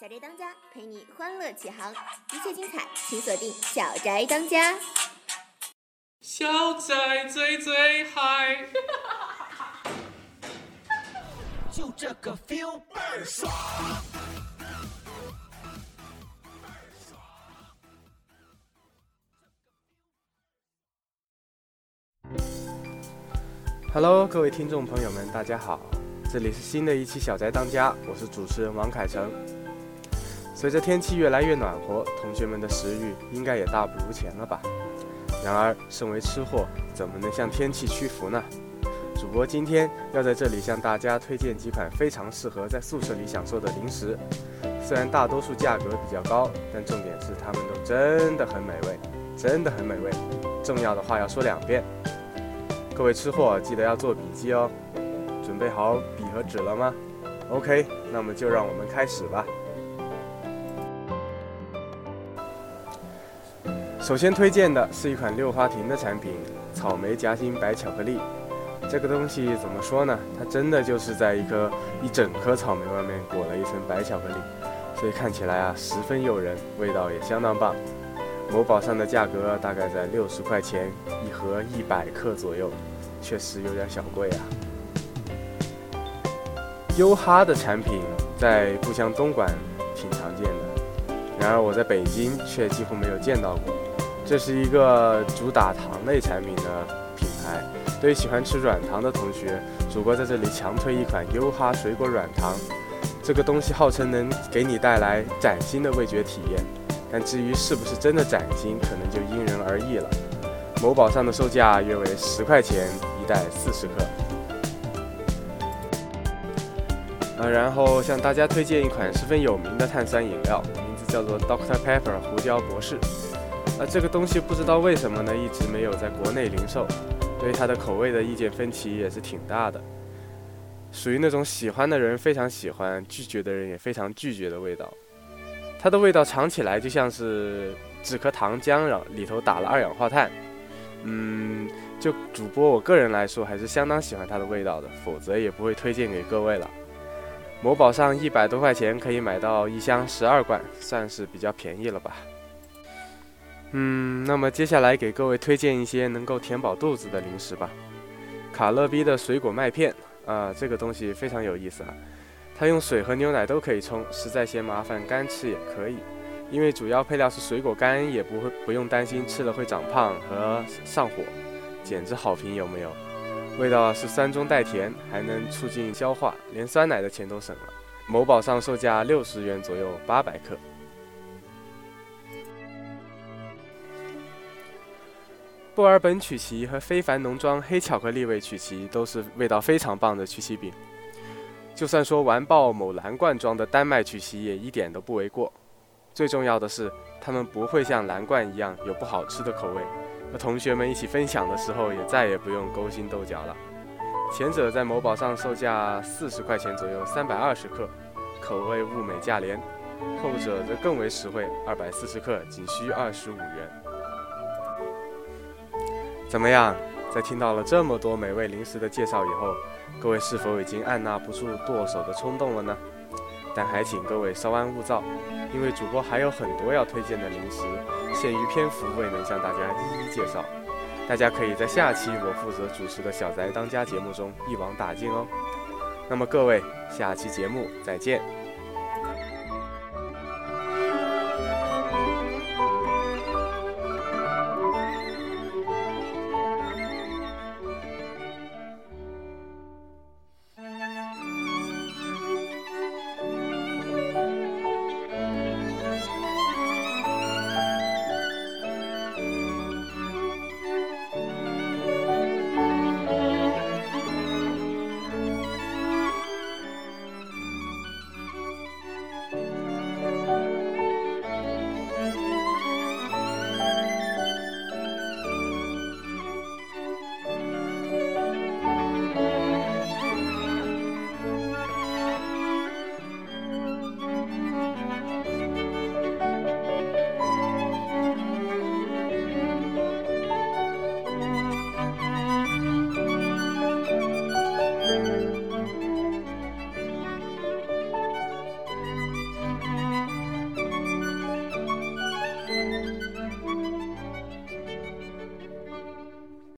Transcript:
小宅当家陪你欢乐启航，一切精彩请锁定《小宅当家》。小宅最最嗨，就这个 feel 倍儿爽。Hello，各位听众朋友们，大家好，这里是新的一期《小宅当家》，我是主持人王凯成。随着天气越来越暖和，同学们的食欲应该也大不如前了吧？然而，身为吃货，怎么能向天气屈服呢？主播今天要在这里向大家推荐几款非常适合在宿舍里享受的零食。虽然大多数价格比较高，但重点是它们都真的很美味，真的很美味。重要的话要说两遍。各位吃货，记得要做笔记哦。准备好笔和纸了吗？OK，那么就让我们开始吧。首先推荐的是一款六花亭的产品——草莓夹心白巧克力。这个东西怎么说呢？它真的就是在一颗一整颗草莓外面裹了一层白巧克力，所以看起来啊十分诱人，味道也相当棒。某宝上的价格大概在六十块钱一盒一百克左右，确实有点小贵啊。优哈的产品在故乡东莞挺常见的，然而我在北京却几乎没有见到过。这是一个主打糖类产品的品牌，对于喜欢吃软糖的同学，主播在这里强推一款优哈水果软糖。这个东西号称能给你带来崭新的味觉体验。但至于是不是真的崭新，可能就因人而异了。某宝上的售价约为十块钱一袋四十克。呃，然后向大家推荐一款十分有名的碳酸饮料，名字叫做 Dr Pepper 胡椒博士。而，这个东西不知道为什么呢，一直没有在国内零售，对它的口味的意见分歧也是挺大的。属于那种喜欢的人非常喜欢，拒绝的人也非常拒绝的味道。它的味道尝起来就像是止咳糖浆，然后里头打了二氧化碳。嗯，就主播我个人来说，还是相当喜欢它的味道的，否则也不会推荐给各位了。某宝上一百多块钱可以买到一箱十二罐，算是比较便宜了吧。嗯，那么接下来给各位推荐一些能够填饱肚子的零食吧。卡乐比的水果麦片啊、这个东西非常有意思啊。它用水和牛奶都可以冲，实在嫌麻烦，干吃也可以。因为主要配料是水果干，也不会不用担心吃了会长胖和上火，简直好评，有没有？味道是酸中带甜，还能促进消化，连酸奶的钱都省了。某宝上售价六十元左右，八百克。布尔本曲奇和非凡农庄黑巧克力味曲奇都是味道非常棒的曲奇饼。就算说完爆某蓝罐装的丹麦曲奇也一点都不为过。最重要的是，它们不会像蓝罐一样有不好吃的口味，和同学们一起分享的时候也再也不用勾心斗角了。前者在某宝上售价四十块钱左右，三百二十克，口味物美价廉；后者则更为实惠，二百四十克仅需二十五元。怎么样？在听到了这么多美味零食的介绍以后，各位是否已经按捺不住剁手的冲动了呢？但还请各位稍安勿躁，因为主播还有很多要推荐的零食，限于篇幅未能向大家一一介绍。大家可以在下期我负责主持的小宅当家节目中一网打尽哦。那么各位，下期节目再见。